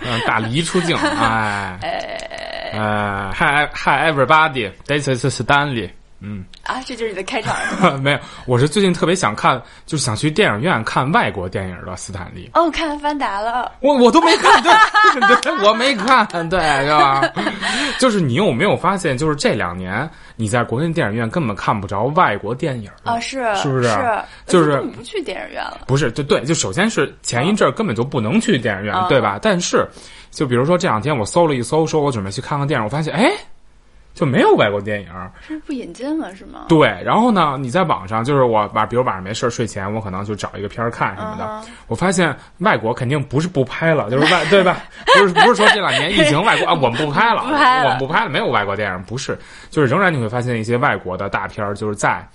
嗯，大梨出镜，哎，呃，Hi Hi everybody，this is Stanley。嗯啊，这就是你的开场。没有，我是最近特别想看，就是想去电影院看外国电影的斯坦利。哦，看《阿凡达》了。我我都没看，对对，我没看，对，是吧？就是你有没有发现，就是这两年你在国内电影院根本看不着外国电影啊？是是不是？是就是不去电影院了。不是，就对，就首先是前一阵根本就不能去电影院，对吧？但是，就比如说这两天我搜了一搜，说我准备去看看电影，我发现，哎。就没有外国电影，是不引进了是吗？对，然后呢，你在网上就是我晚，比如晚上没事睡前，我可能就找一个片儿看什么的。我发现外国肯定不是不拍了，就是 外对吧？不是不是说这两年疫情外国啊，我们不拍了，我们不拍了，没有外国电影，不是，就是仍然你会发现一些外国的大片儿就是在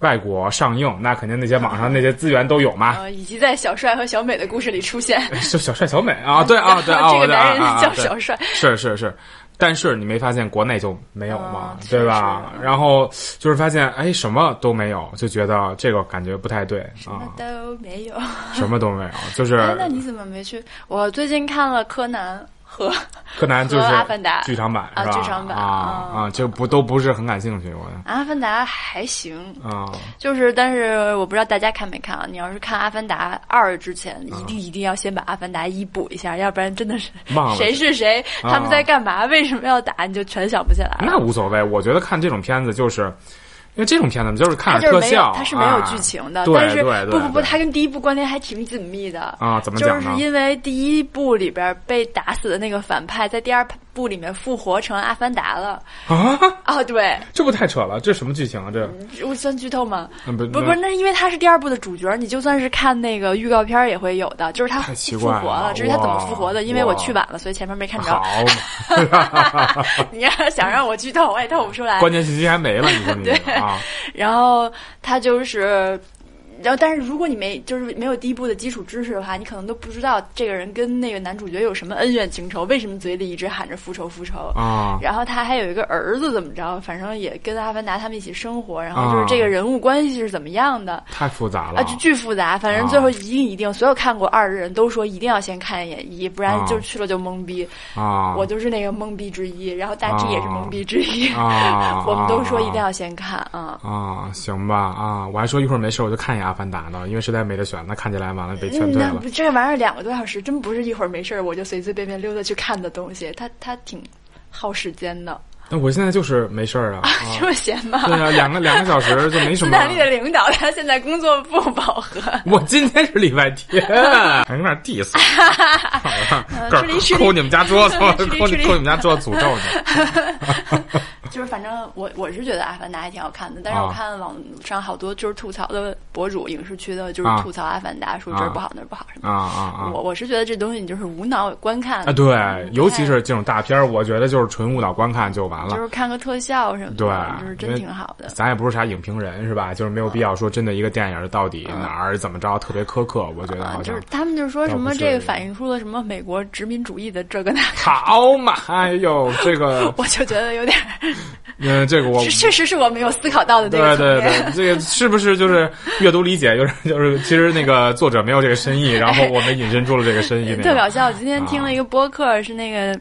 外国上映，那肯定那些网上那些资源都有嘛。以及在小帅和小美的故事里出现，是小帅小美啊，对啊对啊，这个男人叫小帅，是是是。但是你没发现国内就没有吗？对吧？然后就是发现，哎，什么都没有，就觉得这个感觉不太对啊。什么都没有，什么都没有，就是。那你怎么没去？我最近看了柯南。和 柯南就是阿凡达剧场版啊，剧场版啊啊，就不都不是很感兴趣。我阿凡达还行啊，就是但是我不知道大家看没看啊。你要是看阿凡达二之前，一定一定要先把阿凡达一补一下，要不然真的是 谁是谁，他们在干嘛，为什么要打，你就全想不起来。那无所谓，我觉得看这种片子就是。因为这种片子就是看特效，它是没有剧情的，但是不不不，它跟第一部关联还挺紧密的啊。怎么讲就是因为第一部里边被打死的那个反派，在第二部里面复活成阿凡达了啊啊！对，这不太扯了，这什么剧情啊？这我算剧透吗？不不不，那因为他是第二部的主角，你就算是看那个预告片也会有的，就是他复活了，这是他怎么复活的？因为我去晚了，所以前面没看着。好，你要想让我剧透，我也透不出来。关键信息还没了，你说你啊？然后他就是。然后，但是如果你没就是没有第一部的基础知识的话，你可能都不知道这个人跟那个男主角有什么恩怨情仇，为什么嘴里一直喊着复仇复仇啊？然后他还有一个儿子，怎么着？反正也跟阿凡达他们一起生活。然后就是这个人物关系是怎么样的？太复杂了啊，就巨复杂。反正最后一定一定，所有看过二的人都说一定要先看一眼一，不然就去了就懵逼啊。我就是那个懵逼之一，然后大 G 也是懵逼之一 啊。我们都说一定要先看啊啊，行吧啊，我还说一会儿没事我就看一眼阿凡达呢，因为。实在没得选，那看起来完了被劝退了。这玩意儿两个多小时，真不是一会儿没事儿我就随随便便溜达去看的东西，它它挺耗时间的。那我现在就是没事儿啊，这么闲吗？对啊，两个两个小时就没什么。斯坦利的领导他现在工作不饱和。我今天是礼拜天，还有点 diss。抠你们家桌子，抠你抠你们家桌子诅咒你。就是反正我我是觉得《阿凡达》还挺好看的，但是我看网上好多就是吐槽的博主，影视区的就是吐槽《阿凡达》，说这儿不好那儿不好什么啊啊啊！我我是觉得这东西你就是无脑观看啊，对，尤其是这种大片儿，我觉得就是纯无脑观看就完了，就是看个特效什么的，对，就是真挺好的。咱也不是啥影评人是吧？就是没有必要说真的一个电影到底哪儿怎么着特别苛刻，我觉得好像就是他们就说什么这个反映出了什么美国殖民主义的这个那个，好嘛，哎呦这个 我就觉得有点。嗯，这个我确实是我没有思考到的。对对对，这个是不是就是阅读理解？就是就是，其实那个作者没有这个深意，然后我们引申出了这个深意。特搞笑！我今天听了一个播客，是那个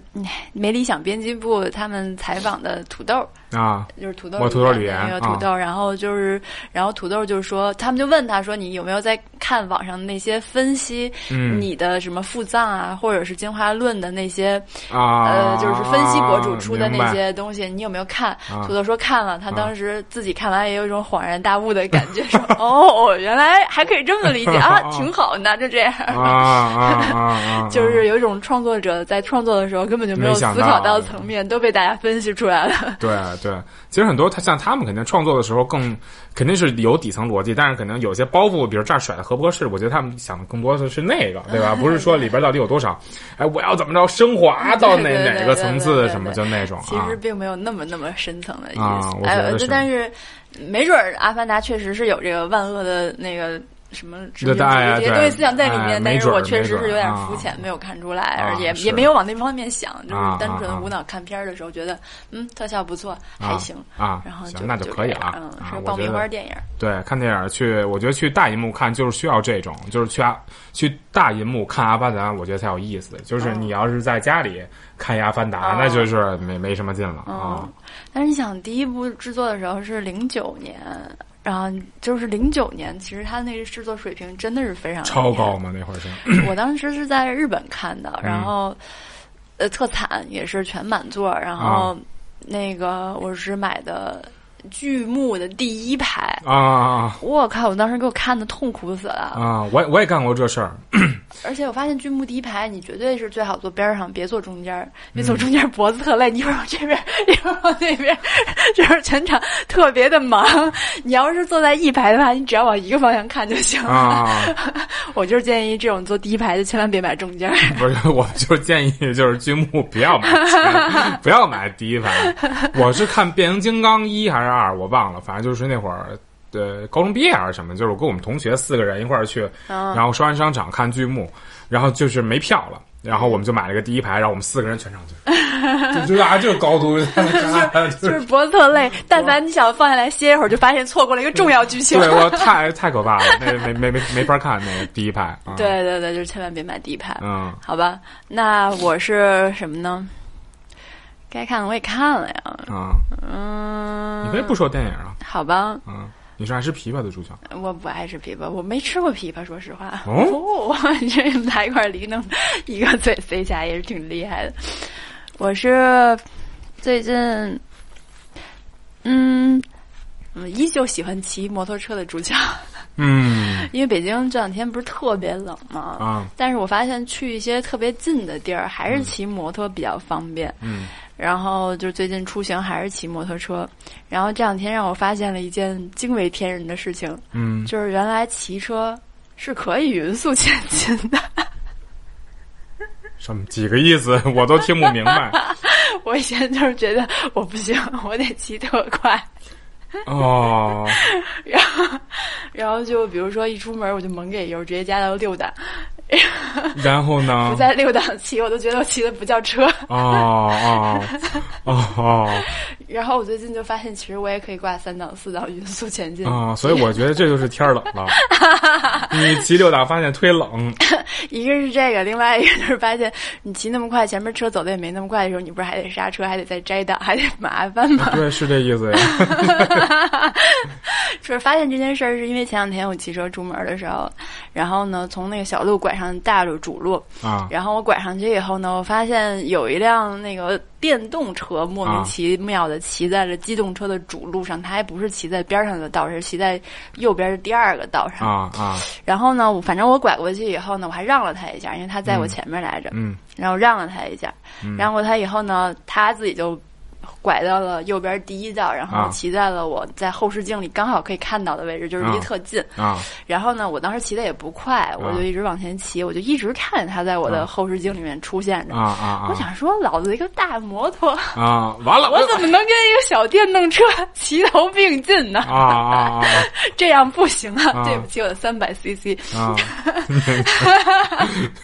没理想编辑部他们采访的土豆。啊，就是土豆，我土豆里那个土豆，然后就是，然后土豆就是说，他们就问他说，你有没有在看网上那些分析你的什么腹脏啊，或者是进化论的那些啊，呃，就是分析博主出的那些东西，你有没有看？土豆说看了，他当时自己看完也有一种恍然大悟的感觉，说 哦，原来还可以这么理解 啊，挺好的，就这样 啊，就是有一种创作者在创作的时候根本就没有思考到层面，都被大家分析出来了，对。对，其实很多他像他们肯定创作的时候更肯定是有底层逻辑，但是可能有些包袱，比如这儿甩的合不合适，我觉得他们想的更多的是那个，对吧？不是说里边到底有多少，哎，我要怎么着升华到哪哪个层次什么就那种。其实并没有那么那么深层的意思，哎，但是没准《阿凡达》确实是有这个万恶的那个。什么这些东西思想在里面，但是我确实是有点肤浅，没有看出来，而且也没有往那方面想，就是单纯无脑看片儿的时候觉得，嗯，特效不错，还行啊，然后行那就可以了，嗯，是爆米花电影。对，看电影去，我觉得去大银幕看就是需要这种，就是去啊去大银幕看《阿凡达》，我觉得才有意思。就是你要是在家里看《阿凡达》，那就是没没什么劲了啊。但是你想，第一部制作的时候是零九年。然后就是零九年，其实他那个制作水平真的是非常超高嘛，那会儿是。我当时是在日本看的，然后呃特惨，也是全满座，然后那个我是买的。剧目的第一排啊！我靠！我当时给我看的痛苦死了啊！我我也干过这事儿，而且我发现剧目第一排你绝对是最好坐边上，别坐中间，别坐中间脖子特累。你一会儿往这边，一会儿往那边，就是全场特别的忙。你要是坐在一排的话，你只要往一个方向看就行了。我就是建议这种坐第一排的千万别买中间。不是，我就是建议就是剧目不要买，不要买第一排。我是看变形金刚一还是？二我忘了，反正就是那会儿，呃，高中毕业还是什么，就是我跟我们同学四个人一块儿去，然后双安商场看剧目，然后就是没票了，然后我们就买了个第一排，然后我们四个人全上去，就就啊，这个高度，就是脖子特累，但凡你想放下来歇一会儿，就发现错过了一个重要剧情，对我 太太可怕了，那没没没没法看那个第一排，对对对，就是千万别买第一排，嗯，好吧，那我是什么呢？该看的我也看了呀，啊，嗯，你可以不说电影啊，好吧，嗯，你是爱吃枇杷的主角，我不爱吃枇杷，我没吃过枇杷，说实话，哦，这来一块梨能一个嘴塞下也是挺厉害的。我是最近，嗯，依旧喜欢骑摩托车的主角。嗯，因为北京这两天不是特别冷嘛，啊，但是我发现去一些特别近的地儿，还是骑摩托比较方便。嗯，然后就最近出行还是骑摩托车，然后这两天让我发现了一件惊为天人的事情，嗯，就是原来骑车是可以匀速前进的。什么几个意思？我都听不明白。我以前就是觉得我不行，我得骑特快。哦，然后，然后就比如说一出门我就猛给油，直接加到六档。然后呢？不在六档骑，我都觉得我骑的不叫车。哦哦哦哦。然后我最近就发现，其实我也可以挂三档、四档匀速前进。啊，所以我觉得这就是天冷了。你骑六档发现忒冷。一个是这个，另外一个就是发现你骑那么快，前面车走的也没那么快的时候，你不是还得刹车，还得再摘档，还得麻烦吗？对，是这意思呀。就是发现这件事儿，是因为前两天我骑车出门的时候，然后呢，从那个小路拐上大路主路啊，然后我拐上去以后呢，我发现有一辆那个电动车莫名其妙的骑在了机动车的主路上，它还不是骑在边上的道，是骑在右边的第二个道上。啊啊。然后呢，我反正我拐过去以后呢，我还让了他一下，因为他在我前面来着，嗯，然后让了他一下，让过他以后呢，他自己就。拐到了右边第一道，然后骑在了我在后视镜里刚好可以看到的位置，就是离特近。啊，然后呢，我当时骑的也不快，我就一直往前骑，我就一直看着他在我的后视镜里面出现着。啊啊！我想说，老子一个大摩托啊，完了，我怎么能跟一个小电动车 齐头并进呢？啊啊啊！这样不行啊！对不起，我的三百 CC。啊，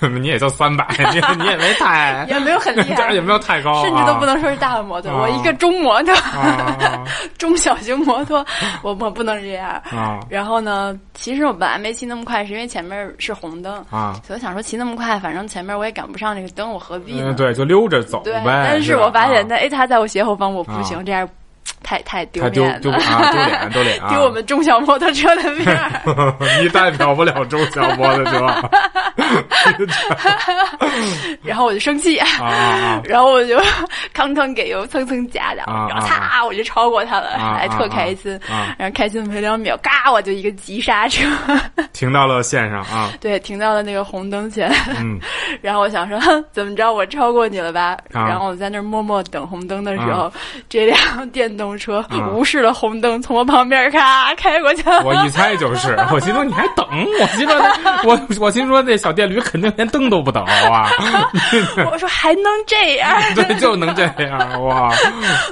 你也就三百，你你也没太，也没有很厉害，也没有太高，甚至都不能说是大摩托，我一个中摩托，中小型摩托，我我不能这样。然后呢，其实我本来没骑那么快，是因为前面是红灯啊，所以我想说骑那么快，反正前面我也赶不上这个灯，我何必呢？对，就溜着走呗。但是我发现，哎，他在我斜后方，我不行，这样。太太丢脸了，丢脸 丢脸，丢我们中小摩托车的面 你代表不了中小摩托车。然后我就生气啊，然后我就吭吭给油蹭蹭加的，然后擦我就超过他了，还特开心。然后开心没两秒，嘎我就一个急刹车，停到了线上啊。对，停到了那个红灯前。嗯，然后我想说，怎么着我超过你了吧？然后我在那儿默默等红灯的时候，这辆电动。车无视了红灯，从我旁边咔 开过去。我一猜就是，我心说你还等？我心说我我心说那小电驴肯定连灯都不等啊！我说还能这样？对，就能这样哇！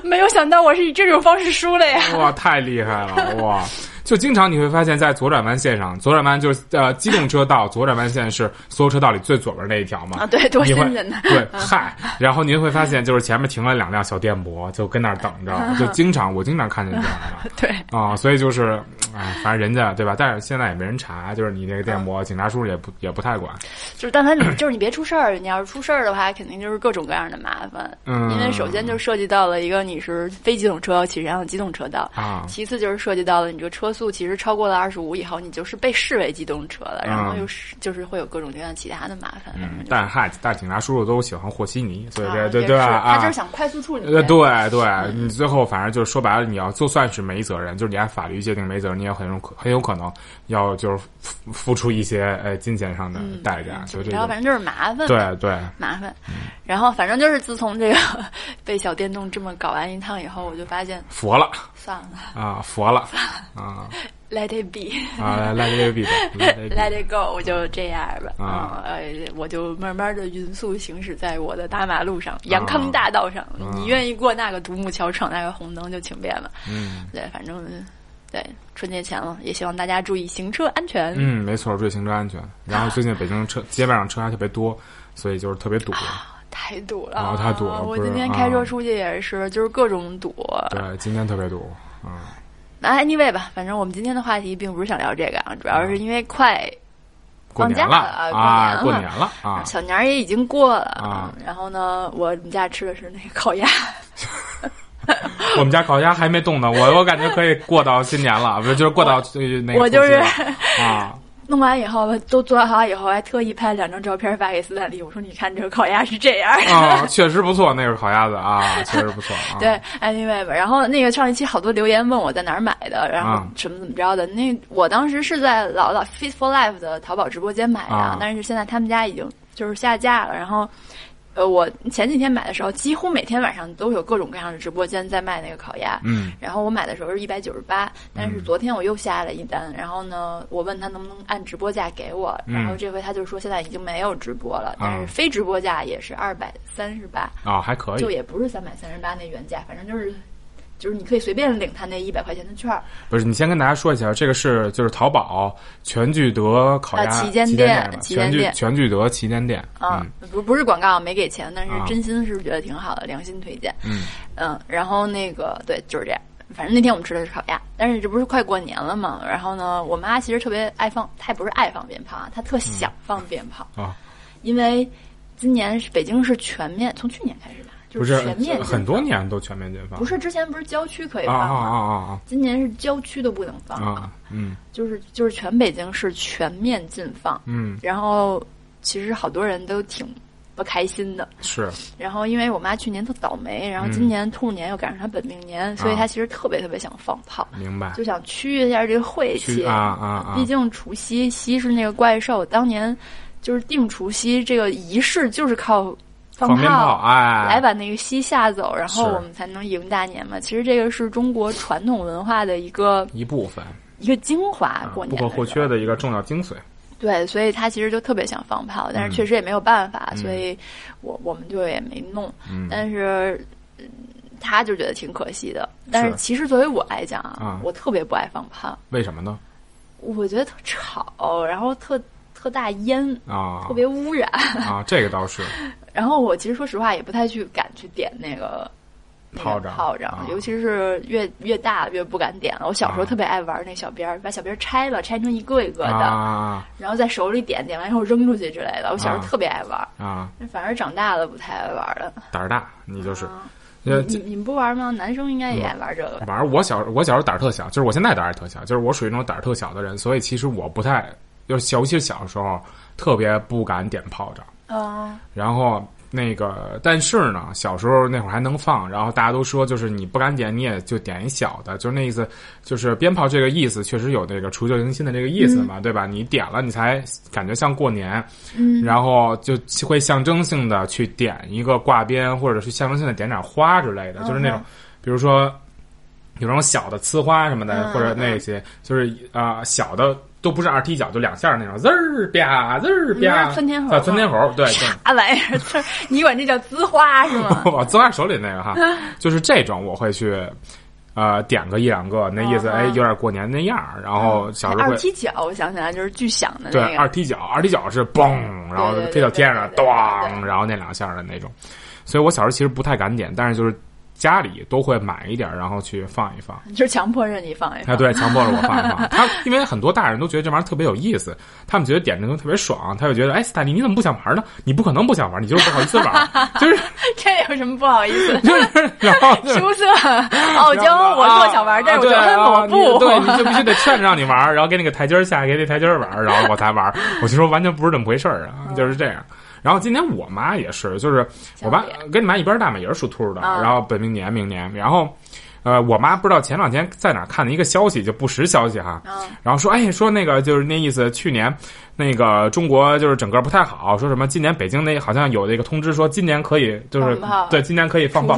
没有想到我是以这种方式输了呀！哇，太厉害了哇！就经常你会发现在左转弯线上，左转弯就是呃机动车道，左转弯线是所有车道里最左边那一条嘛。啊，对，多新鲜的。对，嗨，然后您会发现就是前面停了两辆小电摩，就跟那儿等着，就经常我经常看见这样的。对啊，所以就是，哎，反正人家对吧？但是现在也没人查，就是你那个电摩，警察叔叔也不也不太管。就是但凡你 就是你别出事儿，你要是出事儿的话，肯定就是各种各样的麻烦。嗯，因为首先就涉及到了一个你是非机动车要骑上机动车道啊，其次就是涉及到了你这个车速其实超过了二十五以后，你就是被视为机动车了，然后又是就是会有各种各样其他的麻烦。嗯，但嗨，但警察叔叔都喜欢和稀泥，所以对对对吧？啊，他就是想快速处理。呃，对对，你最后反正就是说白了，你要就算是没责任，就是你按法律界定没责任，你也很有可很有可能要就是付付出一些呃金钱上的代价。就然后反正就是麻烦，对对，麻烦。然后反正就是自从这个 被小电动这么搞完一趟以后，我就发现佛了，算了。啊，佛了。啊。Let it be 啊，Let it be，Let it go，我就这样吧。啊，呃，我就慢慢的匀速行驶在我的大马路上，阳康大道上。你愿意过那个独木桥，闯那个红灯，就请便了。嗯，对，反正对春节前了，也希望大家注意行车安全。嗯，没错，注意行车安全。然后最近北京车街面上车还特别多，所以就是特别堵，太堵了，太堵了。我今天开车出去也是，就是各种堵。对，今天特别堵，嗯。那 anyway 吧，反正我们今天的话题并不是想聊这个啊，主要是因为快放假了啊，过年了啊，小年儿也已经过了啊。然后呢，我们家吃的是那个烤鸭，我们家烤鸭还没动呢，我我感觉可以过到新年了，不是就是过到那个我就是啊。弄完以后，都做好以后，还特意拍两张照片发给斯坦利。我说：“你看这个烤鸭是这样。”啊，确实不错，那个烤鸭子啊，确实不错。对，anyway 吧。然后那个上一期好多留言问我在哪儿买的，然后什么怎么着的。那我当时是在老老 Fit for Life 的淘宝直播间买的，但是现在他们家已经就是下架了。然后。呃，我前几天买的时候，几乎每天晚上都有各种各样的直播间在卖那个烤鸭。嗯。然后我买的时候是一百九十八，但是昨天我又下了一单，然后呢，我问他能不能按直播价给我，然后这回他就说现在已经没有直播了，但是非直播价也是二百三十八。啊，还可以。就也不是三百三十八那原价，反正就是。就是你可以随便领他那一百块钱的券儿。不是，你先跟大家说一下，这个是就是淘宝全聚德烤鸭旗舰店，全聚全聚德旗舰店。啊，不不是广告，没给钱，但是真心是觉得挺好的，良心推荐。嗯嗯，然后那个对，就是这样。反正那天我们吃的是烤鸭，但是这不是快过年了嘛？然后呢，我妈其实特别爱放，她也不是爱放鞭炮啊，她特想放鞭炮啊，因为今年是北京是全面，从去年开始。不是全面很多年都全面禁放。不是之前不是郊区可以放吗？啊啊啊啊！今年是郊区都不能放啊。嗯，就是就是全北京市全面禁放。嗯，然后其实好多人都挺不开心的。是。然后因为我妈去年特倒霉，然后今年兔年又赶上她本命年，所以她其实特别特别想放炮。明白。就想驱一下这个晦气啊啊啊！毕竟除夕夕是那个怪兽，当年就是定除夕这个仪式就是靠。放炮，哎，来把那个西吓走，然后我们才能迎大年嘛。其实这个是中国传统文化的一个一部分，一个精华，过年不可或缺的一个重要精髓。对，所以他其实就特别想放炮，但是确实也没有办法，所以我我们就也没弄。但是他就觉得挺可惜的。但是其实作为我来讲啊，我特别不爱放炮。为什么呢？我觉得特吵，然后特。特大烟啊，特别污染啊，这个倒是。然后我其实说实话也不太去敢去点那个炮仗，炮仗，尤其是越越大越不敢点了。我小时候特别爱玩那小鞭儿，把小鞭儿拆了，拆成一个一个的，然后在手里点，点完以后扔出去之类的。我小时候特别爱玩啊，反而长大了不太爱玩了。胆儿大，你就是。你你们不玩吗？男生应该也爱玩这个。玩，我小我小时候胆儿特小，就是我现在胆儿特小，就是我属于那种胆儿特小的人，所以其实我不太。就尤其是小时候，特别不敢点炮仗。啊。然后那个，但是呢，小时候那会儿还能放。然后大家都说，就是你不敢点，你也就点一小的。就是那意思，就是鞭炮这个意思，确实有那个除旧迎新的这个意思嘛，对吧？你点了，你才感觉像过年。嗯。然后就会象征性的去点一个挂鞭，或者是象征性的点点花之类的，就是那种，比如说有那种小的呲花什么的，或者那些，就是啊小的。都不是二踢脚，就两下那种，滋儿吧，滋儿吧。窜天猴，窜天猴，对，啥玩意儿？你管这叫滋花是吗？滋花手里那个哈，就是这种，我会去，呃，点个一两个，那意思哎，有点过年那样然后小时候二踢脚，我想起来就是巨响的那个。对，二踢脚，二踢脚是嘣，然后飞到天上，咚，然后那两下的那种。所以我小时候其实不太敢点，但是就是。家里都会买一点，然后去放一放，就是强迫着你放一放。哎，对，强迫着我放一放。他因为很多大人都觉得这玩意儿特别有意思，他们觉得点这东西特别爽，他就觉得，哎，斯坦利，你怎么不想玩呢？你不可能不想玩，你就是不好意思玩，就是这有什么不好意思？就是然后羞涩、傲娇，我做想玩，但是我觉得我不，对，你就必须得劝着让你玩，然后给你个台阶下，给你台阶玩，然后我才玩。我就说完全不是这么回事儿啊，就是这样。然后今年我妈也是，就是我爸跟你妈一边大嘛，也是属兔的。然后本命年明年，然后。呃，我妈不知道前两天在哪看的一个消息，就不实消息哈。然后说，哎，说那个就是那意思，去年那个中国就是整个不太好，说什么今年北京那好像有那个通知说今年可以就是对今年可以放炮，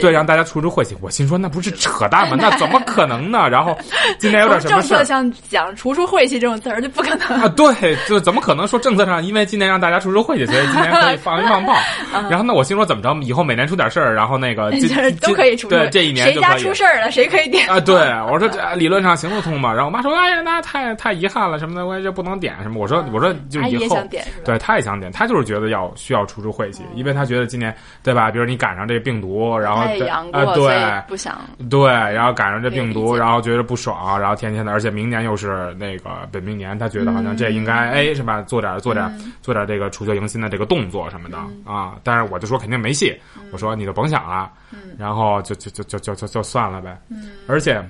对让大家出出晦气。我心说那不是扯淡吗？那怎么可能呢？然后今年有点什么事？政策上讲除除晦气这种词儿就不可能啊。对，就怎么可能说政策上因为今年让大家出出晦气，所以今年可以放一放炮？然后那我心说怎么着？以后每年出点事儿，然后那个 都可以出对这一年就可以。出事儿了，谁可以点啊？对，我说这理论上行得通嘛。然后我妈说：“哎呀，那太太遗憾了什么的，我也就不能点什么。”我说：“我说就以后对，他也想点，他就是觉得要需要出出晦气，因为他觉得今年对吧？比如你赶上这病毒，然后啊对，不想对，然后赶上这病毒，然后觉得不爽，然后天天的，而且明年又是那个本命年，他觉得好像这应该哎是吧？做点做点做点这个除旧迎新的这个动作什么的啊。但是我就说肯定没戏，我说你就甭想了。”然后就就就就就就就算了呗。嗯，而且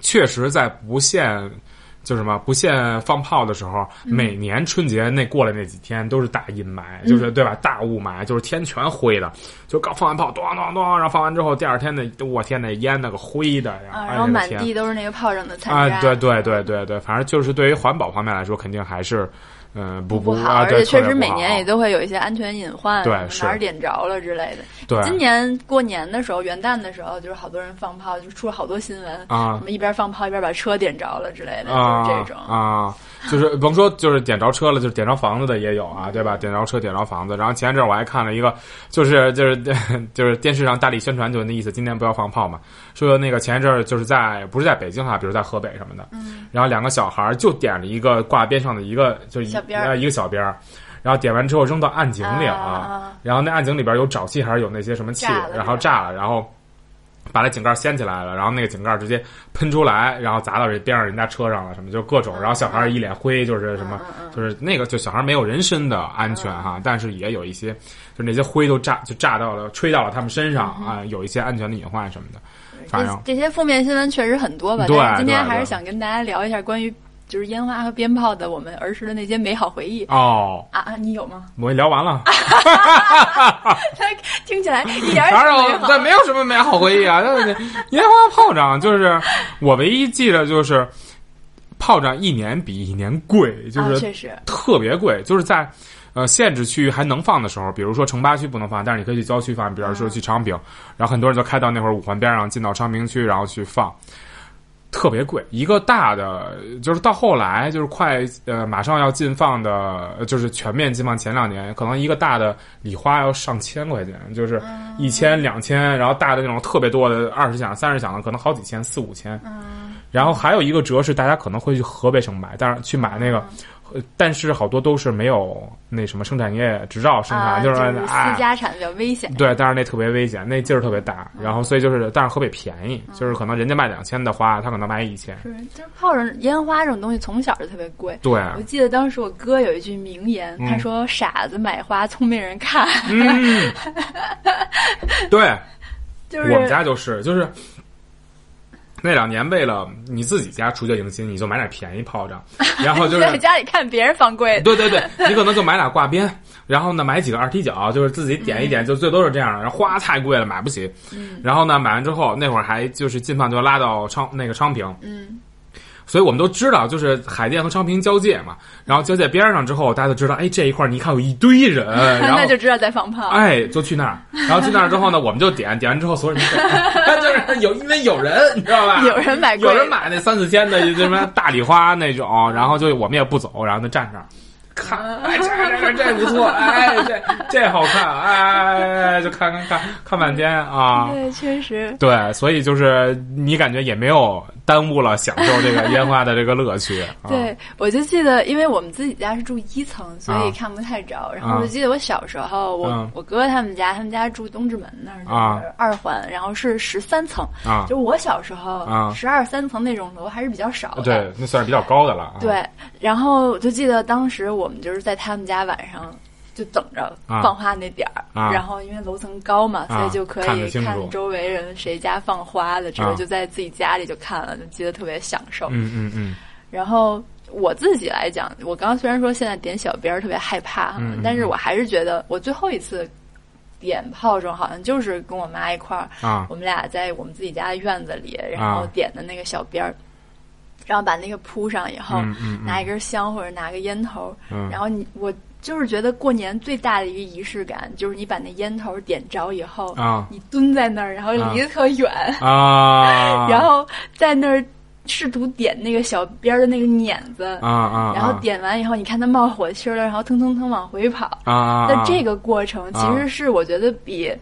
确实在不限就什么不限放炮的时候，每年春节那过来那几天都是大阴霾，就是对吧？大雾霾，就是天全灰的。就刚放完炮，咚咚咚，然后放完之后，第二天那我天，那烟那个灰的，然后满地都是那个炮仗的残渣。啊，对对对对对，反正就是对于环保方面来说，肯定还是。嗯，不不好，而且确实每年也都会有一些安全隐患，对，哪儿点着了之类的。对，今年过年的时候，元旦的时候，就是好多人放炮，就出了好多新闻啊，什么一边放炮一边把车点着了之类的，就是这种啊。就是甭说，就是点着车了，就是点着房子的也有啊，对吧？点着车，点着房子。然后前一阵我还看了一个，就是就是 就是电视上大力宣传，就那意思，今年不要放炮嘛。说那个前一阵就是在不是在北京哈，比如在河北什么的，嗯，然后两个小孩就点了一个挂边上的一个，就一一个小边儿，然后点完之后扔到暗井里了，然后那暗井里边有沼气还是有那些什么气，然后炸了，然后。把那井盖掀起来了，然后那个井盖直接喷出来，然后砸到这边上人家车上了，什么就各种，然后小孩一脸灰，就是什么，就是那个就小孩没有人身的安全哈，但是也有一些，就那些灰都炸就炸到了，吹到了他们身上啊，有一些安全的隐患什么的。反正这些负面新闻确实很多吧？对，今天还是想跟大家聊一下关于。就是烟花和鞭炮的我们儿时的那些美好回忆哦啊啊！你有吗？我聊完了，听起来一点儿也没有，没有什么美好回忆啊。烟花炮仗就是我唯一记得就是炮仗一年比一年贵，就是确实特别贵。就是在呃限制区域还能放的时候，比如说城八区不能放，但是你可以去郊区放，比如说去昌平，然后很多人就开到那会儿五环边上，进到昌平区，然后去放。特别贵，一个大的就是到后来就是快呃马上要禁放的，就是全面禁放前两年，可能一个大的礼花要上千块钱，就是一千两千，然后大的那种特别多的二十响三十响的，可能好几千四五千。然后还有一个折是大家可能会去河北省买，但是去买那个。但是好多都是没有那什么生产业执照生产，就是私家产比较危险。对，但是那特别危险，那劲儿特别大。然后所以就是，但是河北便宜，就是可能人家卖两千的花，他可能卖一千。是，就是炮仗、烟花这种东西从小就特别贵。对，我记得当时我哥有一句名言，他说：“傻子买花，聪明人看。”嗯，对，就是我们家就是，就是。那两年为了你自己家除旧迎新，你就买点便宜炮仗，然后就是在家里看别人放贵。对对对，你可能就买俩挂鞭，然后呢买几个二踢脚，就是自己点一点，就最多是这样的。然后花太贵了，买不起。然后呢买完之后，那会儿还就是进放就拉到昌那个昌平。嗯。所以我们都知道，就是海淀和昌平交界嘛，然后交界边上之后，大家都知道，哎，这一块你看有一堆人，然后就知道在放炮，哎，就去那儿，然后去那儿之后呢，我们就点，点完之后所有人就是有，因为有人，你知道吧？有人买，有人买那三四千的什么大礼花那种，然后就我们也不走，然后就站那儿。看，哎，这这这不错，哎，这这好看，哎，就看看看看半天啊。对，确实。对，所以就是你感觉也没有耽误了享受这个烟花的这个乐趣。对，我就记得，因为我们自己家是住一层，所以看不太着。然后我就记得我小时候，我我哥哥他们家，他们家住东直门那儿，二环，然后是十三层。啊，就我小时候，十二三层那种楼还是比较少的。对，那算是比较高的了。对，然后我就记得当时我们就是在他们家晚上就等着放花那点儿，然后因为楼层高嘛，所以就可以看周围人谁家放花的，之后就在自己家里就看了，就记得特别享受。嗯嗯嗯。然后我自己来讲，我刚刚虽然说现在点小鞭儿特别害怕，但是我还是觉得我最后一次点炮仗好像就是跟我妈一块儿，我们俩在我们自己家的院子里，然后点的那个小鞭儿。然后把那个铺上以后，拿一根香或者拿个烟头，然后你我就是觉得过年最大的一个仪式感，就是你把那烟头点着以后，啊。你蹲在那儿，然后离得特远。啊，然后在那儿试图点那个小边的那个碾子啊啊，然后点完以后，你看它冒火星了，然后腾腾腾往回跑。啊，那这个过程其实是我觉得比。你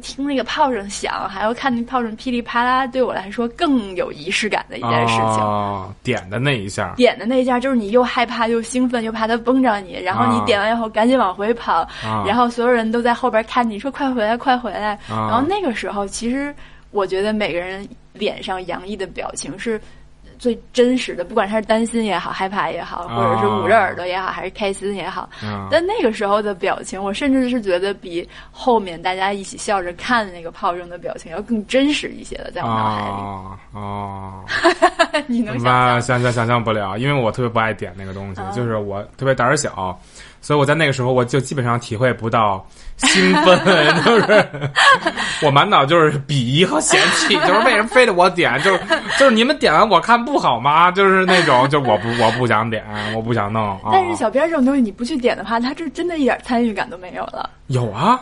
听那个炮声响，还要看那炮声噼里啪啦，对我来说更有仪式感的一件事情。哦，点的那一下，点的那一下就是你又害怕又兴奋，又怕它崩着你，然后你点完以后赶紧往回跑，然后所有人都在后边看你说快回来，快回来。然后那个时候，其实我觉得每个人脸上洋溢的表情是。最真实的，不管他是担心也好，害怕也好，或者是捂着耳朵也好，还是开心也好，但那个时候的表情，我甚至是觉得比后面大家一起笑着看那个炮仗的表情要更真实一些的，在我脑海里。哦，你能想象想象想象不了，因为我特别不爱点那个东西，就是我特别胆小。所以我在那个时候，我就基本上体会不到兴奋，就是我满脑就是鄙夷和嫌弃，就是为什么非得我点，就是就是你们点完我看不好吗？就是那种，就我不我不想点，我不想弄。但是小编这种东西，你不去点的话，他这真的一点参与感都没有了。有啊，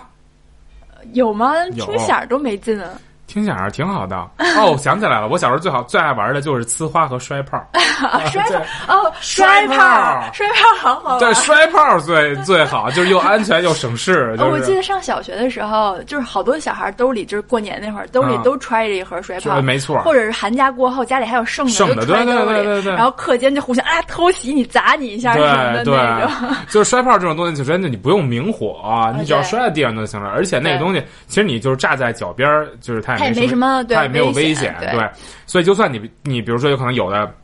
有吗？听响都没劲啊。听起来挺好的哦，我想起来了，我小时候最好最爱玩的就是呲花和摔炮。摔炮哦，摔炮，摔炮好好。对，摔炮最最好，就是又安全又省事。我记得上小学的时候，就是好多小孩兜里就是过年那会儿兜里都揣着一盒摔炮，没错。或者是寒假过后家里还有剩的，剩的对对对对对。然后课间就互相啊偷袭你砸你一下什么的那种。就是摔炮这种东西，就真的你不用明火，你只要摔在地上就行了。而且那个东西其实你就是炸在脚边儿，就是它也没什么，对，他也没有危险，对。所以就算你你比如说有可能有的。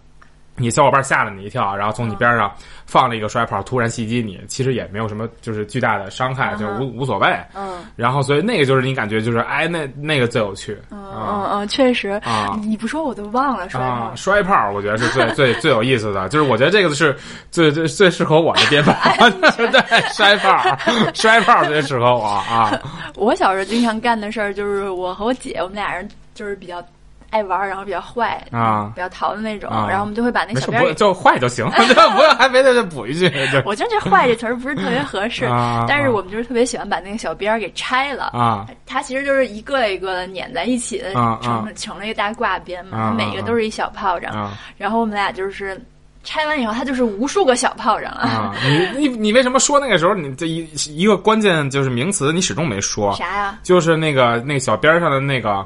你小伙伴吓了你一跳，然后从你边上放了一个摔炮，突然袭击你，其实也没有什么，就是巨大的伤害，就无无所谓。嗯。然后，所以那个就是你感觉就是，哎，那那个最有趣。嗯嗯嗯，确实。啊。你不说我都忘了摔炮。摔炮，我觉得是最最最有意思的，就是我觉得这个是最最最适合我的编排。对，摔炮，摔炮最适合我啊。我小时候经常干的事儿就是，我和我姐，我们俩人就是比较。爱玩，然后比较坏啊，比较淘的那种，然后我们就会把那小鞭就坏就行，不用还没得再补一句。我觉得这“坏”这词儿不是特别合适，但是我们就是特别喜欢把那个小边儿给拆了啊。它其实就是一个一个的粘在一起的，成成了一个大挂边嘛，每个都是一小炮仗。然后我们俩就是拆完以后，它就是无数个小炮仗啊。你你你为什么说那个时候你这一一个关键就是名词，你始终没说啥呀？就是那个那个小边上的那个。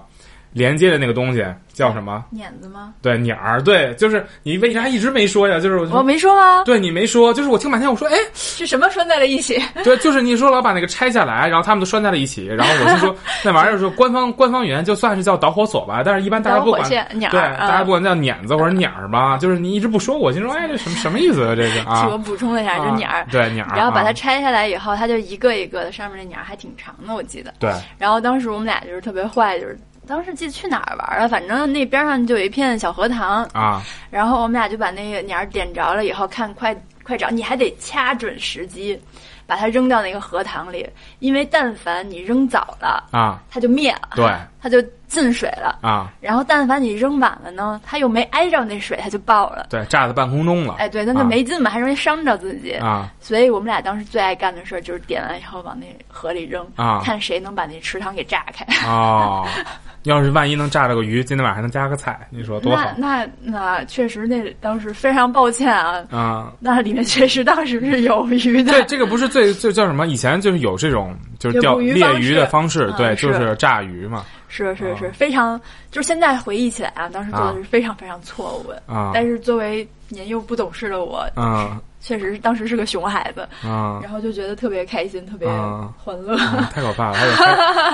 连接的那个东西叫什么？碾子吗？对，碾儿。对，就是你为啥一直没说呀？就是我没说吗？对你没说，就是我听半天，我说，哎，是什么拴在了一起？对，就是你说老把那个拆下来，然后他们都拴在了一起，然后我就说 那玩意儿是官方官方语言，就算是叫导火索吧，但是一般大家不管，对，大家不管叫碾子或者碾儿吧，就是你一直不说，我心说，哎，这什么 什么意思啊？这是啊？我补充了一下，就碾儿，对碾儿，然后把它拆下来以后，它就一个一个的，上面那碾儿还挺长的，我记得。对。然后当时我们俩就是特别坏，就是。当时记得去哪儿玩了，反正那边上就有一片小荷塘。啊。然后我们俩就把那个鸟点着了以后，看快快着，你还得掐准时机，把它扔到那个荷塘里，因为但凡你扔早了啊，它就灭了。对，它就进水了啊。然后但凡你扔晚了呢，它又没挨着那水，它就爆了。对，炸在半空中了。哎，对，那就没劲嘛，还容易伤着自己啊。所以我们俩当时最爱干的事儿就是点完以后往那河里扔啊，看谁能把那池塘给炸开。哦。要是万一能炸着个鱼，今天晚上还能加个菜，你说多好？那那确实，那当时非常抱歉啊。啊，那里面确实当时是有鱼的。对，这个不是最最叫什么？以前就是有这种就是钓猎鱼的方式，对，就是炸鱼嘛。是是是，非常就是现在回忆起来啊，当时做的是非常非常错误的啊。但是作为年幼不懂事的我，啊。确实是当时是个熊孩子啊，然后就觉得特别开心，特别欢乐。太可怕了，还得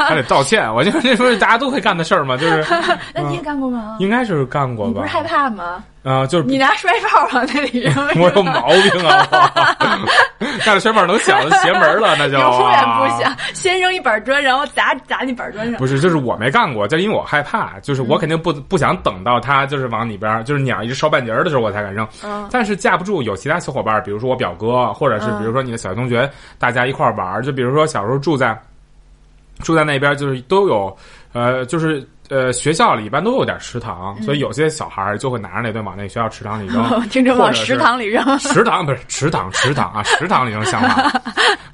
还得道歉。我就那时候大家都会干的事儿嘛，就是。那你也干过吗？应该是干过吧。你不是害怕吗？啊，就是你拿摔炮往那里扔，我有毛病啊！拿着摔炮能响了邪门了，那就 永远不响。先扔一板砖，然后砸砸你板砖上。不是，就是我没干过，就因为我害怕，就是我肯定不不想等到它就是往里边，就是鸟一直烧半截的时候我才敢扔。嗯。但是架不住有其他小伙伴，比如说我表哥，或者是比如说你的小学同学，大家一块玩就比如说小时候住在住在那边，就是都有呃，就是。呃，学校里一般都有点池塘，所以有些小孩就会拿着那顿往那学校池塘里扔，或往食堂里扔。食堂不是池塘，池塘啊，食堂里扔像话，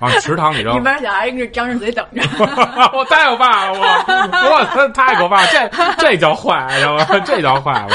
往池塘里扔。一般小孩就张着嘴等着。我太可怕了，我我太可怕，这这叫坏，知道吗？这叫坏了。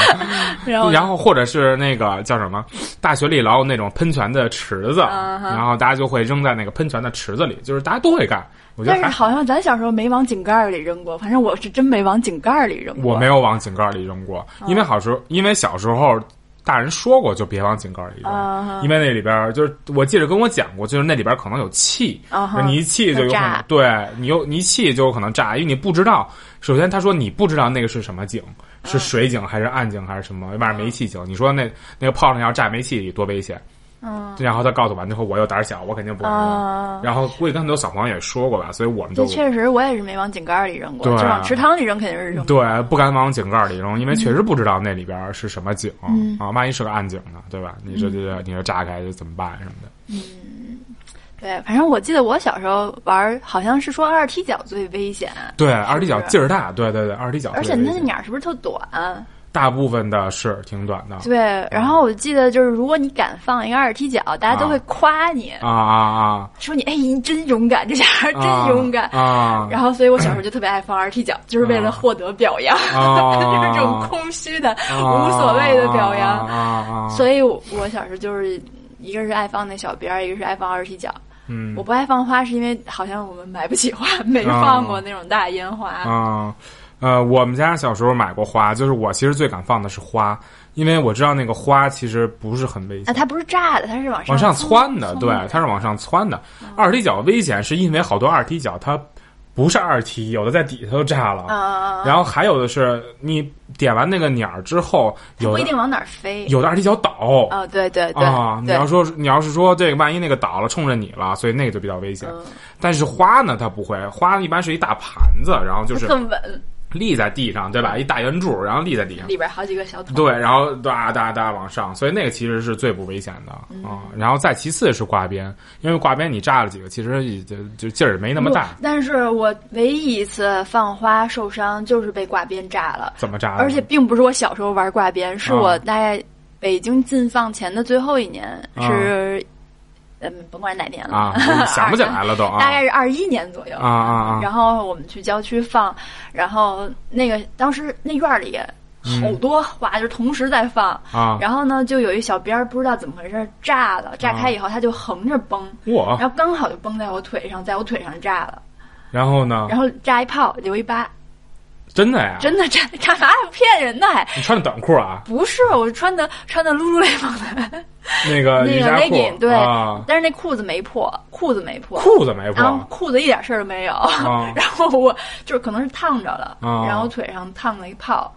然后，然后或者是那个叫什么？大学里老有那种喷泉的池子，然后大家就会扔在那个喷泉的池子里，就是大家都会干。但是好像咱小时候没往井盖里扔过，反正我是真没往井盖里扔过。我没有往井盖里扔过，因为好时候，因为小时候大人说过就别往井盖里扔，因为那里边就是我记得跟我讲过，就是那里边可能有气，你一气就有可能对你有你一气就有可能炸，因为你不知道。首先他说你不知道那个是什么井，是水井还是暗井还是什么，外面煤气井。你说那那个炮仗要炸煤气里多危险。嗯，然后他告诉完之后，我又胆小，我肯定不会扔。然后估计跟很多小朋友也说过吧，所以我们就确实，我也是没往井盖里扔过，就往池塘里扔肯定是扔。对，不敢往井盖里扔，因为确实不知道那里边是什么井啊，万一是个暗井呢，对吧？你这这你这炸开怎么办什么的？嗯，对，反正我记得我小时候玩，好像是说二踢脚最危险。对，二踢脚劲儿大，对对对，二踢脚。而且它那鸟是不是特短？大部分的是挺短的，对。然后我记得就是，如果你敢放一个二踢脚，大家都会夸你啊啊啊！说你哎，你真勇敢，这小孩真勇敢啊！然后，所以我小时候就特别爱放二踢脚，就是为了获得表扬，就是这种空虚的、无所谓的表扬啊！所以我小时候就是一个是爱放那小鞭儿，一个是爱放二踢脚。嗯，我不爱放花是因为好像我们买不起花，没放过那种大烟花啊。呃，我们家小时候买过花，就是我其实最敢放的是花，因为我知道那个花其实不是很危险。啊，它不是炸的，它是往上往上窜的，对，它是往上窜的。二踢脚危险是因为好多二踢脚它不是二踢，有的在底下都炸了。啊然后还有的是你点完那个鸟之后，有不一定往哪儿飞，有的二踢脚倒。啊，对对对。啊，你要说你要是说这个万一那个倒了冲着你了，所以那个就比较危险。但是花呢，它不会，花一般是一大盘子，然后就是更稳。立在地上，对吧？一大圆柱，然后立在地上，里边好几个小桶。对，然后哒哒哒往上，所以那个其实是最不危险的啊。然后再其次是挂鞭，因为挂鞭你炸了几个，其实也就就劲儿没那么大。但是我唯一一次放花受伤就是被挂鞭炸了。怎么炸？而且并不是我小时候玩挂鞭，是我大概北京禁放前的最后一年是。嗯，甭管哪年了啊，想不起来了都，大概是二一年左右啊啊啊！然后我们去郊区放，然后那个当时那院里好多花，就同时在放啊。然后呢，就有一小鞭儿不知道怎么回事炸了，炸开以后它就横着崩，哇！然后刚好就崩在我腿上，在我腿上炸了。然后呢？然后炸一炮，留一疤。真的呀？真的炸 干啥？骗人的还？你穿的短裤啊？不是，我穿的穿的 lululemon 的。那个那个 legging 对，但是那裤子没破，裤子没破，裤子没破，然后裤子一点事儿都没有，然后我就是可能是烫着了，然后腿上烫了一泡，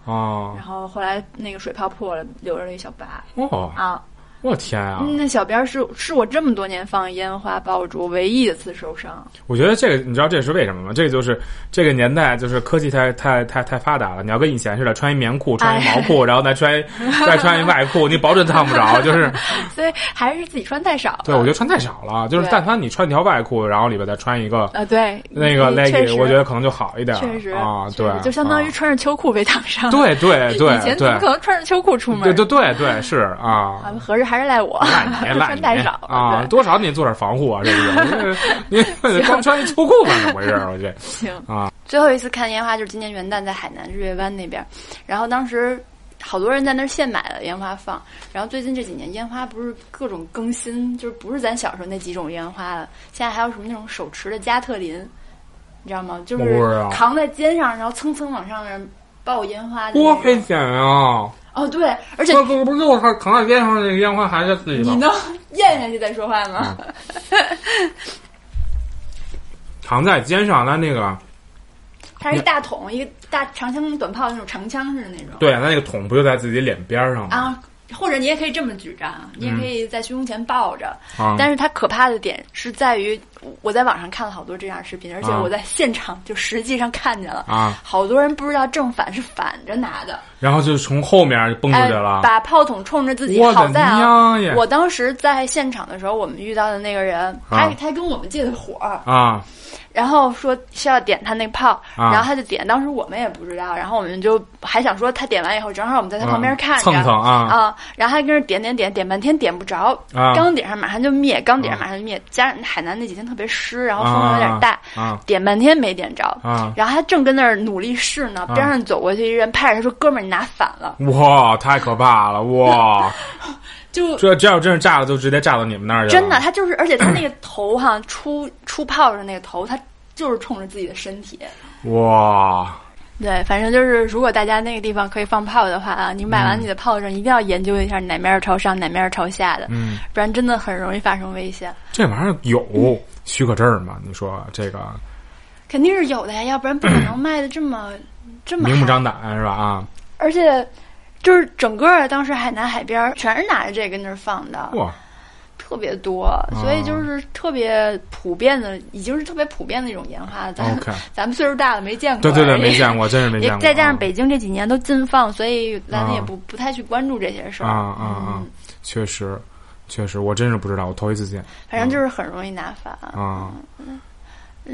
然后后来那个水泡破了，留着了一小疤，哦。啊，我天啊！那小边是是我这么多年放烟花爆竹唯一一次受伤。我觉得这个，你知道这是为什么吗？这个就是这个年代，就是科技太太太太发达了。你要跟以前似的，穿一棉裤，穿一毛裤，然后再穿再穿一外裤，你保准烫不着。就是，所以还是自己穿太少。对，我觉得穿太少了。就是但凡你穿条外裤，然后里边再穿一个啊，对，那个 leggy，我觉得可能就好一点。确实啊，对，就相当于穿着秋裤被烫伤。对对对，以前怎么可能穿着秋裤出门？对对对对，是啊。合着还是赖我。赖你，赖 太少啊！多少你做点防护啊！这个，你 光穿一秋裤子怎么回事？我这 行啊！最后一次看烟花就是今年元旦在海南日月湾那边，然后当时好多人在那儿现买的烟花放。然后最近这几年烟花不是各种更新，就是不是咱小时候那几种烟花了，现在还有什么那种手持的加特林，你知道吗？就是扛在肩上，然后蹭蹭往上面爆烟花。多危险啊！哦，对，而且不不是又扛在边上那个烟花还在自己你能咽下去再说话吗？扛在肩上，那那个，它是一大桶，一个大长枪短炮那种长枪似的那种。对，它那个桶不就在自己脸边上吗？啊。或者你也可以这么举着，你也可以在胸前抱着。但是它可怕的点是在于，我在网上看了好多这样视频，而且我在现场就实际上看见了啊，好多人不知道正反是反着拿的，然后就从后面就蹦出去了，把炮筒冲着自己。好在啊，我当时在现场的时候，我们遇到的那个人，他他跟我们借的火啊。然后说需要点他那炮，然后他就点。当时我们也不知道，然后我们就还想说他点完以后，正好我们在他旁边看着。蹭蹭啊。啊，然后还跟着点点点点半天点不着，刚点上马上就灭，刚点上马上就灭。加上海南那几天特别湿，然后风有点大，点半天没点着。然后他正跟那儿努力试呢，边上走过去一人拍着他说：“哥们儿，你拿反了。”哇，太可怕了哇！就这这要真是炸了，就直接炸到你们那儿去了。真的，他就是，而且他那个头哈，出出泡的那个头，他就是冲着自己的身体。哇！对，反正就是，如果大家那个地方可以放炮的话啊，你买完你的炮仗，一定要研究一下哪面是朝上，哪面是朝下的，嗯，不然真的很容易发生危险。这玩意儿有许可证吗？你说这个？肯定是有的呀，要不然不可能卖的这么 这么明目张胆是吧？啊！而且。就是整个当时海南海边全是拿着这跟那儿放的，哇，特别多，所以就是特别普遍的，已经是特别普遍的一种烟花了。咱 咱们岁数大了没见过，对对对，没见过，真是没见过。再加上北京这几年都禁放，所以咱们也不不太去关注这些事儿。啊啊啊！确实，确实，我真是不知道，我头一次见。反正就是很容易拿反啊。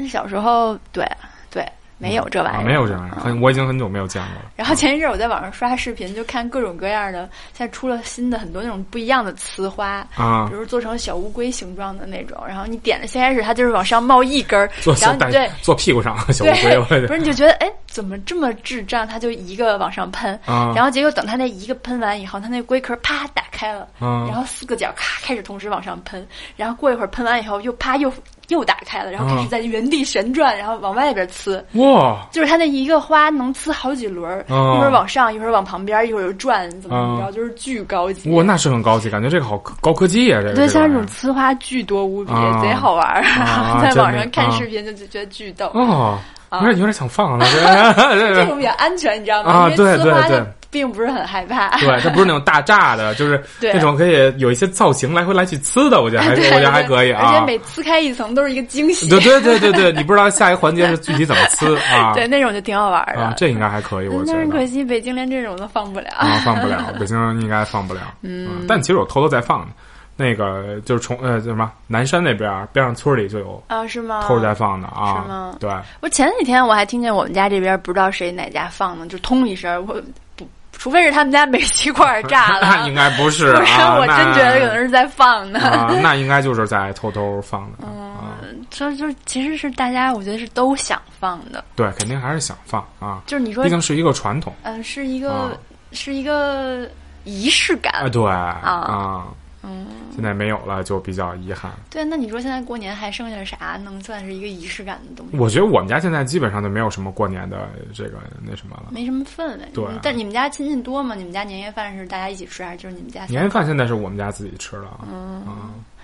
小时候，对对。没有这玩意儿，没有这玩意儿，很我已经很久没有见过了。然后前一阵我在网上刷视频，就看各种各样的，现在出了新的很多那种不一样的雌花啊，比如做成小乌龟形状的那种。然后你点的先开始它就是往上冒一根儿，然后对坐屁股上小乌龟，不是你就觉得哎怎么这么智障？它就一个往上喷，然后结果等它那一个喷完以后，它那龟壳啪打开了，然后四个角咔开始同时往上喷，然后过一会儿喷完以后又啪又。又打开了，然后开始在原地旋转，然后往外边呲。哇！就是它那一个花能呲好几轮，一会儿往上，一会儿往旁边，一会儿又转，怎么怎么着，就是巨高级。哇，那是很高级，感觉这个好高科技啊！这个对，像这种呲花巨多无比，贼好玩。在网上看视频就就觉得巨逗。哦，有点有点想放 了。这种比较安全，你知道吗？啊，对对对。并不是很害怕，对，它不是那种大炸的，就是那种可以有一些造型来回来去呲的，我觉得还 我觉得还可以啊。而且每呲开一层都是一个惊喜。对对对对对，你不知道下一个环节是具体怎么呲啊？对，那种就挺好玩的。这应该还可以，我觉得。但是可惜北京连这种都放不了。啊，放不了，北京应该放不了。嗯，但其实我偷偷在放，那个就是从呃叫什么南山那边边上村里就有啊，是吗？偷着在放的啊？是吗？对。我前几天我还听见我们家这边不知道谁哪家放的，就通一声我。除非是他们家煤气罐炸了，那应该不是。不是，我真觉得可能是在放呢。那应该就是在偷偷放的。嗯，就就其实是大家，我觉得是都想放的。对，肯定还是想放啊。就是你说，毕竟是一个传统。嗯，是一个是一个仪式感。啊，对啊。嗯，现在没有了，就比较遗憾。对，那你说现在过年还剩下啥能算是一个仪式感的东西？我觉得我们家现在基本上就没有什么过年的这个那什么了，没什么氛围。对，但你们家亲戚多吗？你们家年夜饭是大家一起吃，还是就是你们家？年夜饭现在是我们家自己吃了。嗯，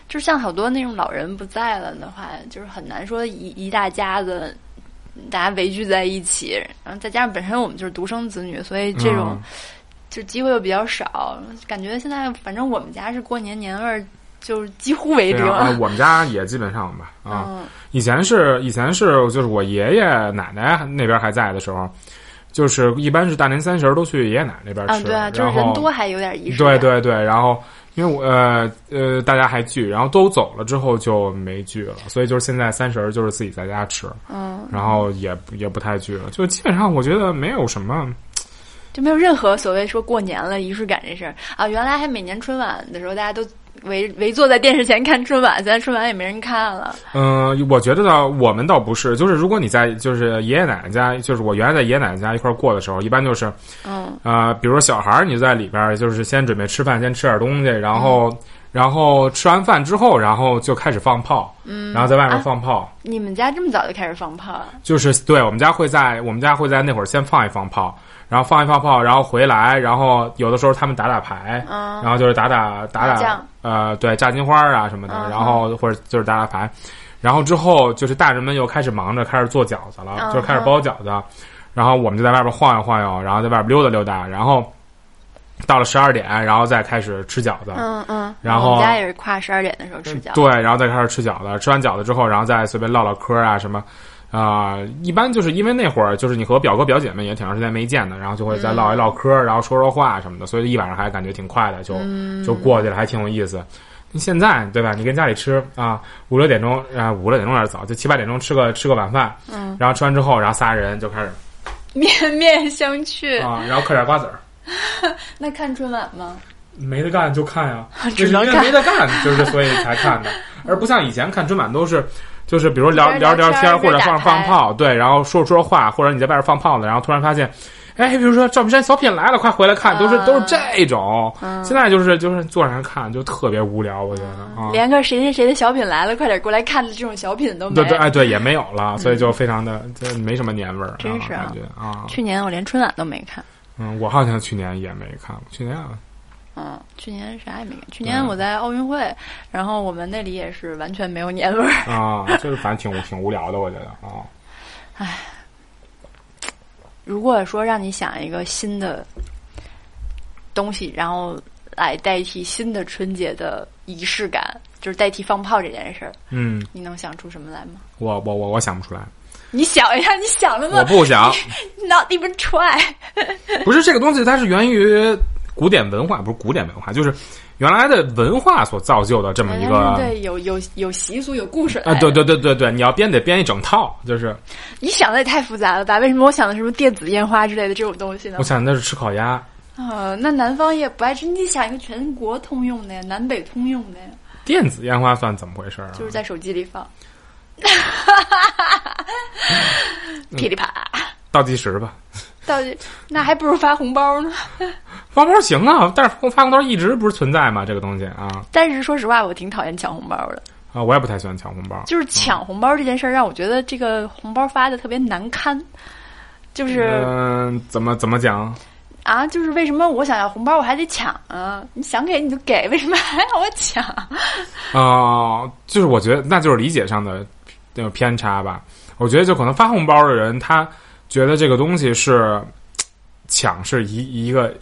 就像好多那种老人不在了的话，就是很难说一一大家子大家围聚在一起，然后再加上本身我们就是独生子女，所以这种。就机会又比较少，感觉现在反正我们家是过年年味儿就几乎为零。我们家也基本上吧，啊，以前是以前是就是我爷爷奶奶那边还在的时候，就是一般是大年三十都去爷爷奶奶那边吃，对啊，就是人多还有点仪式。对对对，然后因为我呃呃大家还聚，然后都走了之后就没聚了，所以就是现在三十就是自己在家吃，嗯，然后也也不太聚了，就基本上我觉得没有什么。就没有任何所谓说过年了仪式感这事儿啊！原来还每年春晚的时候，大家都围围坐在电视前看春晚，现在春晚也没人看了。嗯，我觉得呢，我们倒不是，就是如果你在就是爷爷奶奶家，就是我原来在爷爷奶奶家一块儿过的时候，一般就是嗯啊，比如说小孩儿，你就在里边儿，就是先准备吃饭，先吃点东西，然后然后吃完饭之后，然后就开始放炮，嗯，然后在外面放炮。你们家这么早就开始放炮？就是对我们家会在我们家会在那会儿先放一放炮。然后放一放炮，然后回来，然后有的时候他们打打牌，然后就是打打打打，呃，对，炸金花啊什么的，然后或者就是打打牌，然后之后就是大人们又开始忙着开始做饺子了，就开始包饺子，然后我们就在外边晃悠晃悠，然后在外边溜达溜达，然后到了十二点，然后再开始吃饺子，嗯嗯，然后我们家也是跨十二点的时候吃饺子，对，然后再开始吃饺子，吃完饺子之后，然后再随便唠唠嗑啊什么。啊，一般就是因为那会儿就是你和表哥表姐们也挺长时间没见的，然后就会再唠一唠嗑，然后说说话什么的，所以一晚上还感觉挺快的，就就过去了，还挺有意思。现在对吧？你跟家里吃啊，五六点钟啊，五六点钟有点早，就七八点钟吃个吃个晚饭，嗯，然后吃完之后，然后仨人就开始面 面相觑啊，然后嗑点瓜子儿。那看春晚吗？没得干就看呀，只能看。没得干就是所以才看的，而不像以前看春晚都是。就是比如聊聊聊天，或者放放炮，对，然后说说话，或者你在外边放炮呢，然后突然发现，哎，比如说赵本山小品来了，快回来看，都是都是这种。现在就是就是坐上看就特别无聊，我觉得啊，连个谁谁谁的小品来了，快点过来看的这种小品都没。对对，哎对，也没有了，所以就非常的就没什么年味儿，真是感觉啊。去年我连春晚都没看。嗯，我好像去年也没看，去年。嗯，去年啥也没干。去年我在奥运会，然后我们那里也是完全没有年味儿啊，就是反正挺挺无聊的，我觉得啊。唉，如果说让你想一个新的东西，然后来代替新的春节的仪式感，就是代替放炮这件事儿，嗯，你能想出什么来吗？我我我我想不出来。你想一下，你想了吗？我不想。Not even try。不是这个东西，它是源于。古典文化不是古典文化，就是原来的文化所造就的这么一个对有有有习俗有故事啊，对对对对对，你要编得编一整套，就是你想的也太复杂了吧？为什么我想的什么电子烟花之类的这种东西呢？我想的是吃烤鸭啊，那南方也不爱吃，你想一个全国通用的呀，南北通用的呀。电子烟花算怎么回事啊？就是在手机里放，噼里啪啦，倒计时吧。到底那还不如发红包呢？发红包行啊，但是发红包一直不是存在嘛？这个东西啊。但是说实话，我挺讨厌抢红包的啊，我也不太喜欢抢红包。就是抢红包这件事儿，让我觉得这个红包发的特别难堪。就是嗯，怎么怎么讲啊？就是为什么我想要红包，我还得抢啊？你想给你就给，为什么还要我抢？啊，就是我觉得那就是理解上的那个偏差吧。我觉得就可能发红包的人他。觉得这个东西是 抢，是一一个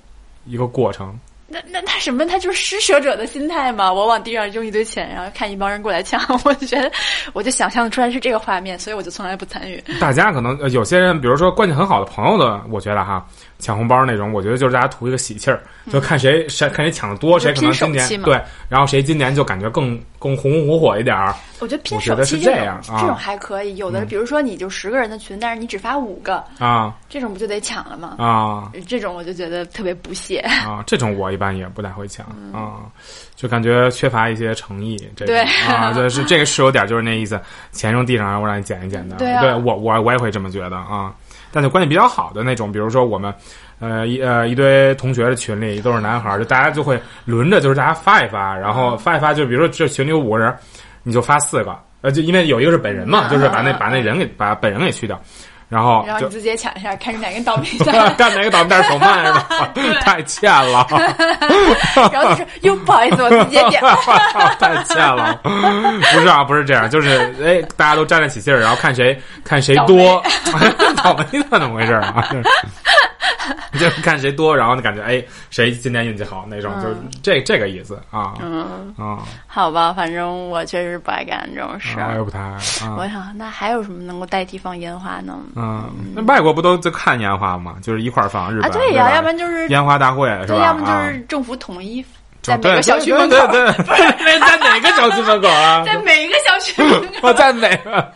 一个过程。那那他什么？他就是施舍者的心态嘛。我往地上扔一堆钱，然后看一帮人过来抢，我就觉得，我就想象出来是这个画面，所以我就从来不参与。大家可能有些人，比如说关系很好的朋友的，我觉得哈。抢红包那种，我觉得就是大家图一个喜气儿，就看谁谁看谁抢的多，谁可能今年对，然后谁今年就感觉更更红红火火一点儿。我觉得拼手气这样，这种还可以。有的比如说你就十个人的群，但是你只发五个啊，这种不就得抢了吗？啊，这种我就觉得特别不屑啊。这种我一般也不太会抢啊，就感觉缺乏一些诚意。这对啊，就 是这个是有点就是那意思，钱扔地上，我让你捡一捡的。对我我我也会这么觉得啊。但是关系比较好的那种，比如说我们，呃一呃一堆同学的群里都是男孩儿，就大家就会轮着，就是大家发一发，然后发一发，就比如说这群里有五个人，你就发四个，呃，就因为有一个是本人嘛，就是把那把那人给把本人给去掉。然后，然后你自己也抢一下，看是哪个倒霉蛋，干哪个倒霉蛋手慢是吧？太欠了。然后就是又不好意思，我自己也点了。太欠了，不是啊，不是这样，就是哎，大家都沾得起劲儿，然后看谁看谁多，倒霉蛋怎么回事啊？就是看谁多，然后感觉哎，谁今天运气好那种，就是这这个意思啊。嗯啊，好吧，反正我确实不爱干这种事儿。我也不太爱。我想，那还有什么能够代替放烟花呢？嗯，那外国不都在看烟花吗？就是一块儿放。日本啊，对呀，要不然就是烟花大会，是吧？要么就是政府统一。在每个小区门口，对对对，在哪个小区门口啊？在每个小区门口，我在哪个？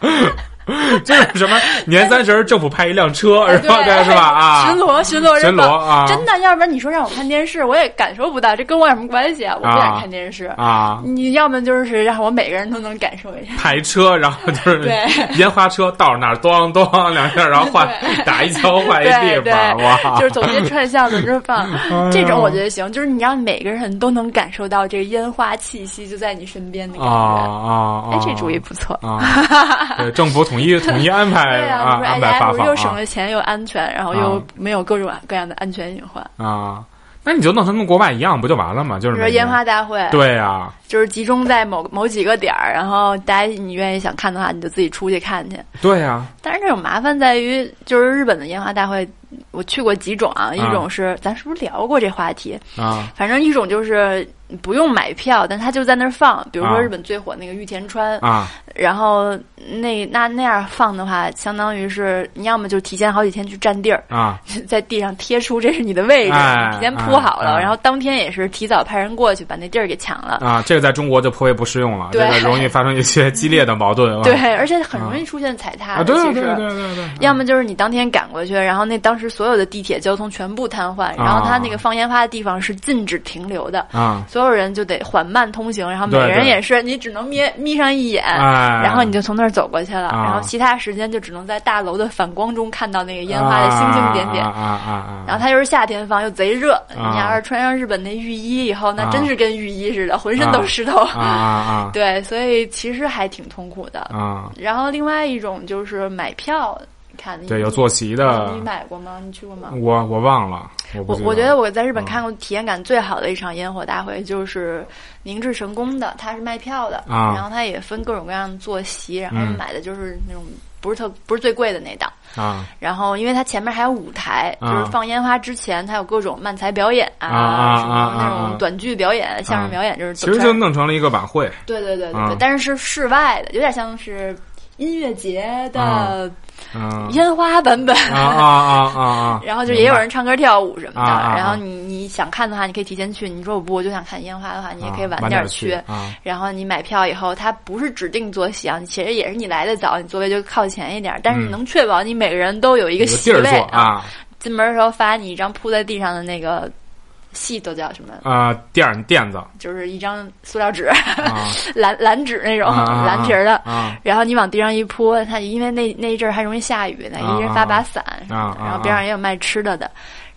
就是什么年三十政府派一辆车，是吧？对，是吧？啊，巡逻，巡逻，巡逻啊！真的，要不然你说让我看电视，我也感受不到，这跟我有什么关系啊？我不想看电视啊！你要么就是让我每个人都能感受一下。派车，然后就是 对烟花车到那儿咣咣两下，然后换打一枪换一地方，哇！就是走街串巷的这放，这种我觉得行。就是你让每个人都能感受到这个烟花气息就在你身边的感觉啊！哎，这主意不错啊！对，政府统一 统一安排啊，安排发放，又省了钱又安全，然后又没有各种各样的安全隐患。啊。那你就弄成跟国外一样不就完了吗？就是说烟花大会，对呀，就是集中在某某几个点儿，然后大家你愿意想看的话，你就自己出去看去。对呀，但是这种麻烦在于，就是日本的烟花大会，我去过几种啊，一种是咱是不是聊过这话题啊？反正一种就是不用买票，但他就在那儿放，比如说日本最火那个玉田川啊。然后那那那样放的话，相当于是你要么就提前好几天去占地儿啊，在地上贴出这是你的位置，提前铺好了，然后当天也是提早派人过去把那地儿给抢了啊。这个在中国就颇为不适用了，这个容易发生一些激烈的矛盾。对，而且很容易出现踩踏。啊，对对对对对。要么就是你当天赶过去，然后那当时所有的地铁交通全部瘫痪，然后他那个放烟花的地方是禁止停留的啊，所有人就得缓慢通行，然后每个人也是你只能眯眯上一眼。然后你就从那儿走过去了，然后其他时间就只能在大楼的反光中看到那个烟花的星星点点。啊啊啊！然后它又是夏天放，又贼热。你要是穿上日本那浴衣以后，那真是跟浴衣似的，浑身都湿透。啊啊！对，所以其实还挺痛苦的。啊。然后另外一种就是买票看。对，有坐席的。你买过吗？你去过吗？我我忘了。我我觉得我在日本看过体验感最好的一场烟火大会，就是明治神宫的，它是卖票的，啊、然后它也分各种各样的坐席，然后买的就是那种不是特不是最贵的那档啊。然后因为它前面还有舞台，啊、就是放烟花之前，它有各种漫才表演啊，什么那种短剧表演、相声表演，就是其实就弄成了一个晚会。对对对对对，但是是室外的，有点像是音乐节的。烟花版本啊啊啊！然后就也有人唱歌跳舞什么的。然后你你想看的话，你可以提前去。你说我不，我就想看烟花的话，你也可以晚点去。然后你买票以后，它不是指定坐席啊，其实也是你来的早，你座位就靠前一点。但是能确保你每个人都有一个席位啊。进门的时候发你一张铺在地上的那个。戏都叫什么啊？垫垫子就是一张塑料纸，蓝蓝纸那种蓝皮的。然后你往地上一铺，它因为那那一阵儿还容易下雨呢，一人发把伞，然后边上也有卖吃的的。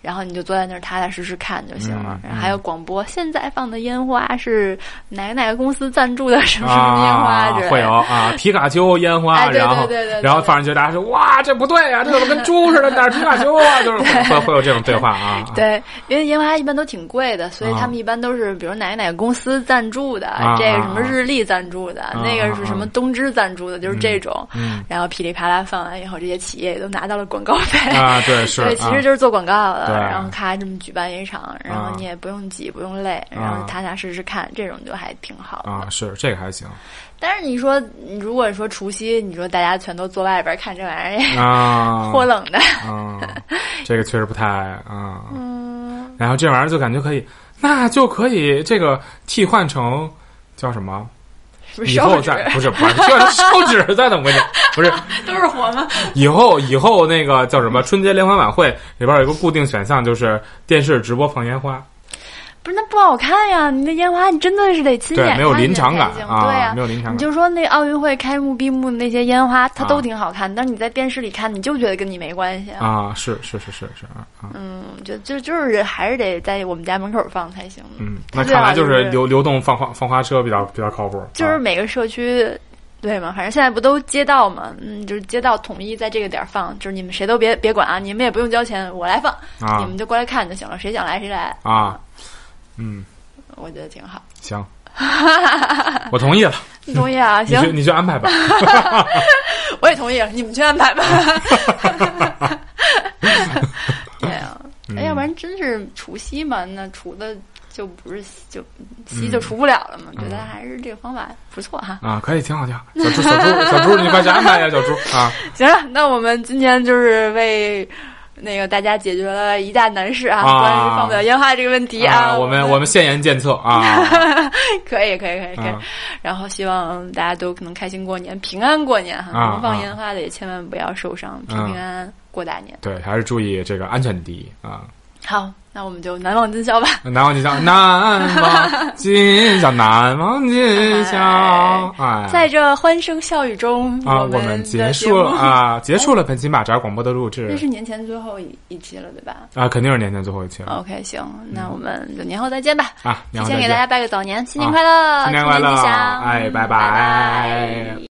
然后你就坐在那儿踏踏实实看就行了。然后还有广播，现在放的烟花是哪个哪个公司赞助的什么什么烟花之类的？会有啊，皮卡丘烟花，然后然后放上去，大家说哇，这不对啊，这怎么跟猪似的？哪是皮卡丘啊？就是会会有这种对话啊。对，因为烟花一般都挺贵的，所以他们一般都是比如哪个哪个公司赞助的，这个什么日立赞助的，那个是什么东芝赞助的，就是这种。然后噼里啪啦放完以后，这些企业也都拿到了广告费啊。对，是，对，其实就是做广告的。然后咔这么举办一场，然后你也不用挤，不用累，然后踏踏实实看，这种就还挺好。的啊。是这个还行，但是你说，如果说除夕，你说大家全都坐外边看这玩意儿啊，豁冷的，啊，这个确实不太啊。嗯，然后这玩意儿就感觉可以，那就可以这个替换成叫什么？以后再 不是不是烧纸再怎么回事？不是 都是火吗？以后以后那个叫什么春节联欢晚会里边有一个固定选项，就是电视直播放烟花。不是那不好看呀！你那烟花你真的是得亲眼看没有临场感啊！对呀，没有临场感。你就说那奥运会开幕闭幕那些烟花，它都挺好看，但是你在电视里看，你就觉得跟你没关系啊！是是是是是啊！嗯，就就就是还是得在我们家门口放才行。嗯，那看来就是流流动放花放花车比较比较靠谱。就是每个社区。对嘛，反正现在不都街道嘛，嗯，就是街道统一在这个点儿放，就是你们谁都别别管啊，你们也不用交钱，我来放，你们就过来看就行了，谁想来谁来啊，嗯，我觉得挺好，行，我同意了，你同意啊？行，你去安排吧，我也同意，你们去安排吧。对啊，哎，要不然真是。除夕嘛，那除的就不是就夕就除不了了嘛。觉得还是这个方法不错哈。啊，可以，挺好，挺好。小猪，小猪，小猪，你快去安排呀，小猪啊。行了，那我们今天就是为。那个大家解决了一大难事啊，关于放不了烟花这个问题啊，我们我们现言见策啊，可以可以可以可以，然后希望大家都能开心过年，平安过年哈，能放烟花的也千万不要受伤，平平安安过大年。对，还是注意这个安全第一啊。好。那我们就难忘今宵吧。难忘今宵，难忘今宵，难忘今宵。哎，在这欢声笑语中啊，我们结束了啊，结束了本期马扎广播的录制。这是年前最后一一期了，对吧？啊，肯定是年前最后一期了。OK，行，那我们就年后再见吧。啊，提前给大家拜个早年，新年快乐，新年快乐，哎，拜拜。